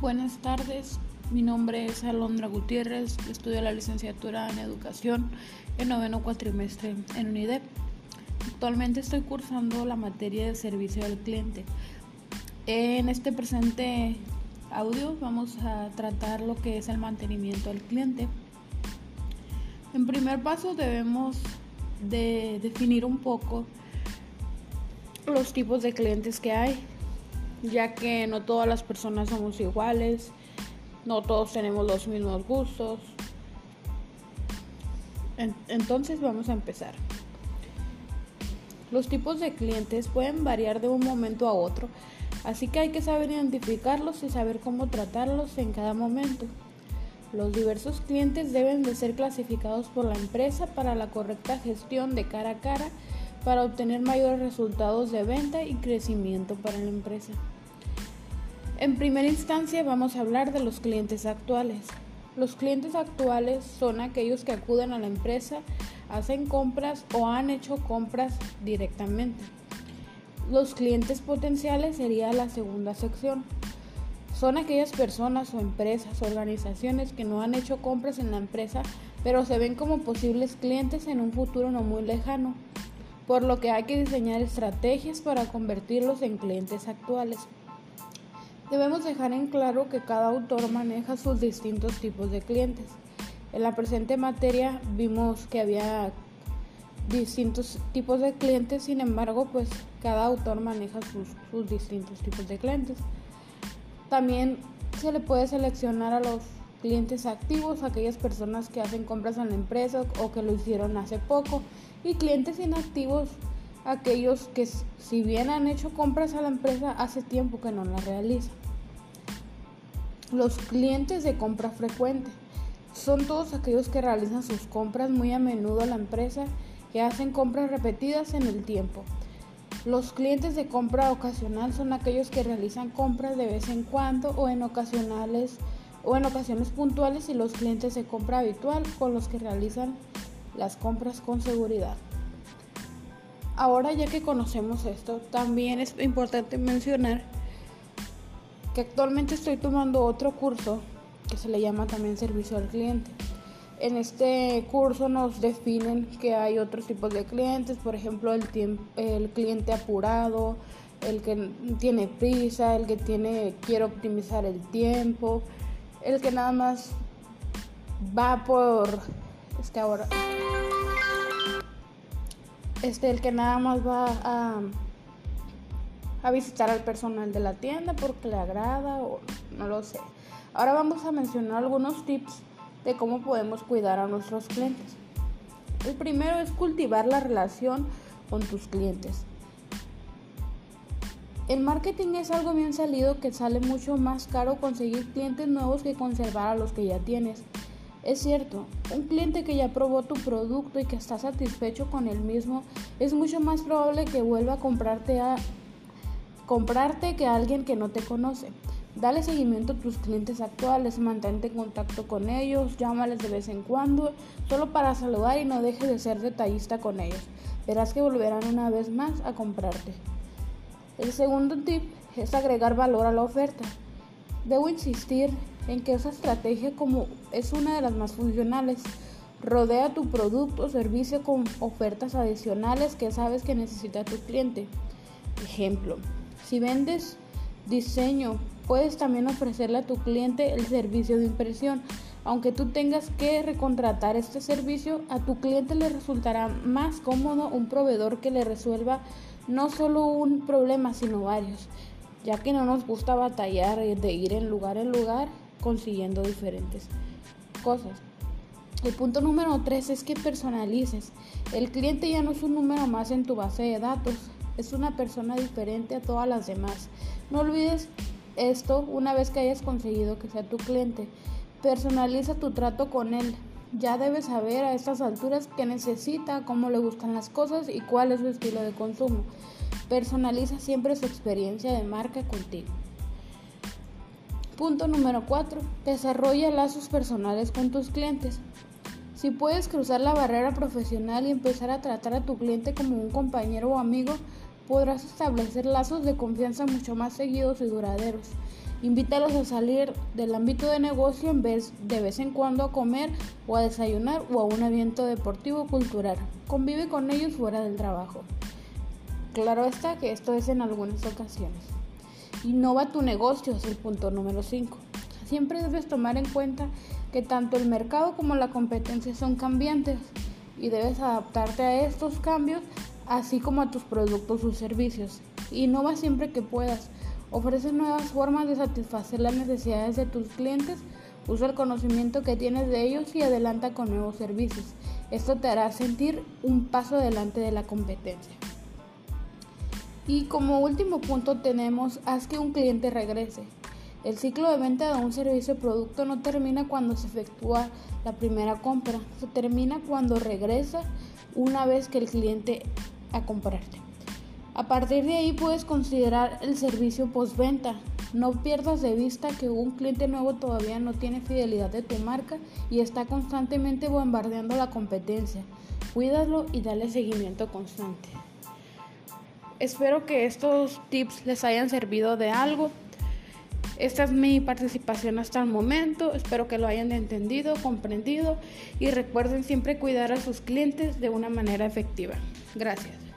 Buenas tardes, mi nombre es Alondra Gutiérrez, estudio la licenciatura en Educación en noveno cuatrimestre en UNIDEP. Actualmente estoy cursando la materia de servicio al cliente. En este presente audio vamos a tratar lo que es el mantenimiento al cliente. En primer paso debemos de definir un poco los tipos de clientes que hay ya que no todas las personas somos iguales, no todos tenemos los mismos gustos. Entonces vamos a empezar. Los tipos de clientes pueden variar de un momento a otro, así que hay que saber identificarlos y saber cómo tratarlos en cada momento. Los diversos clientes deben de ser clasificados por la empresa para la correcta gestión de cara a cara para obtener mayores resultados de venta y crecimiento para la empresa. En primera instancia vamos a hablar de los clientes actuales. Los clientes actuales son aquellos que acuden a la empresa, hacen compras o han hecho compras directamente. Los clientes potenciales sería la segunda sección. Son aquellas personas o empresas, organizaciones que no han hecho compras en la empresa, pero se ven como posibles clientes en un futuro no muy lejano por lo que hay que diseñar estrategias para convertirlos en clientes actuales. Debemos dejar en claro que cada autor maneja sus distintos tipos de clientes. En la presente materia vimos que había distintos tipos de clientes, sin embargo, pues cada autor maneja sus, sus distintos tipos de clientes. También se le puede seleccionar a los clientes activos, aquellas personas que hacen compras en la empresa o que lo hicieron hace poco, y clientes inactivos, aquellos que si bien han hecho compras a la empresa, hace tiempo que no las realizan. Los clientes de compra frecuente son todos aquellos que realizan sus compras muy a menudo a la empresa, que hacen compras repetidas en el tiempo. Los clientes de compra ocasional son aquellos que realizan compras de vez en cuando o en ocasionales o en ocasiones puntuales y los clientes de compra habitual con los que realizan las compras con seguridad. Ahora ya que conocemos esto, también es importante mencionar que actualmente estoy tomando otro curso que se le llama también servicio al cliente. En este curso nos definen que hay otros tipos de clientes, por ejemplo el, el cliente apurado, el que tiene prisa, el que tiene quiere optimizar el tiempo, el que nada más va por este ahora este el que nada más va a a visitar al personal de la tienda porque le agrada o no lo sé. Ahora vamos a mencionar algunos tips de cómo podemos cuidar a nuestros clientes. El primero es cultivar la relación con tus clientes. El marketing es algo bien salido que sale mucho más caro conseguir clientes nuevos que conservar a los que ya tienes. Es cierto, un cliente que ya probó tu producto y que está satisfecho con el mismo es mucho más probable que vuelva a comprarte, a, comprarte que a alguien que no te conoce. Dale seguimiento a tus clientes actuales, mantente en contacto con ellos, llámales de vez en cuando, solo para saludar y no dejes de ser detallista con ellos. Verás que volverán una vez más a comprarte. El segundo tip es agregar valor a la oferta. Debo insistir en que esa estrategia como es una de las más funcionales. Rodea tu producto o servicio con ofertas adicionales que sabes que necesita tu cliente. Ejemplo, si vendes diseño, puedes también ofrecerle a tu cliente el servicio de impresión. Aunque tú tengas que recontratar este servicio, a tu cliente le resultará más cómodo un proveedor que le resuelva no solo un problema, sino varios, ya que no nos gusta batallar de ir en lugar en lugar consiguiendo diferentes cosas. El punto número 3 es que personalices. El cliente ya no es un número más en tu base de datos, es una persona diferente a todas las demás. No olvides esto una vez que hayas conseguido que sea tu cliente. Personaliza tu trato con él. Ya debes saber a estas alturas qué necesita, cómo le gustan las cosas y cuál es su estilo de consumo. Personaliza siempre su experiencia de marca contigo. Punto número 4. Desarrolla lazos personales con tus clientes. Si puedes cruzar la barrera profesional y empezar a tratar a tu cliente como un compañero o amigo, podrás establecer lazos de confianza mucho más seguidos y duraderos. Invítalos a salir del ámbito de negocio en vez de vez en cuando a comer o a desayunar o a un evento deportivo o cultural. Convive con ellos fuera del trabajo. Claro está que esto es en algunas ocasiones. Innova tu negocio es el punto número 5. Siempre debes tomar en cuenta que tanto el mercado como la competencia son cambiantes y debes adaptarte a estos cambios así como a tus productos o servicios. Innova siempre que puedas Ofrece nuevas formas de satisfacer las necesidades de tus clientes. Usa el conocimiento que tienes de ellos y adelanta con nuevos servicios. Esto te hará sentir un paso adelante de la competencia. Y como último punto tenemos, haz que un cliente regrese. El ciclo de venta de un servicio o producto no termina cuando se efectúa la primera compra, se termina cuando regresa una vez que el cliente a comprarte. A partir de ahí puedes considerar el servicio postventa. No pierdas de vista que un cliente nuevo todavía no tiene fidelidad de tu marca y está constantemente bombardeando la competencia. Cuídalo y dale seguimiento constante. Espero que estos tips les hayan servido de algo. Esta es mi participación hasta el momento. Espero que lo hayan entendido, comprendido y recuerden siempre cuidar a sus clientes de una manera efectiva. Gracias.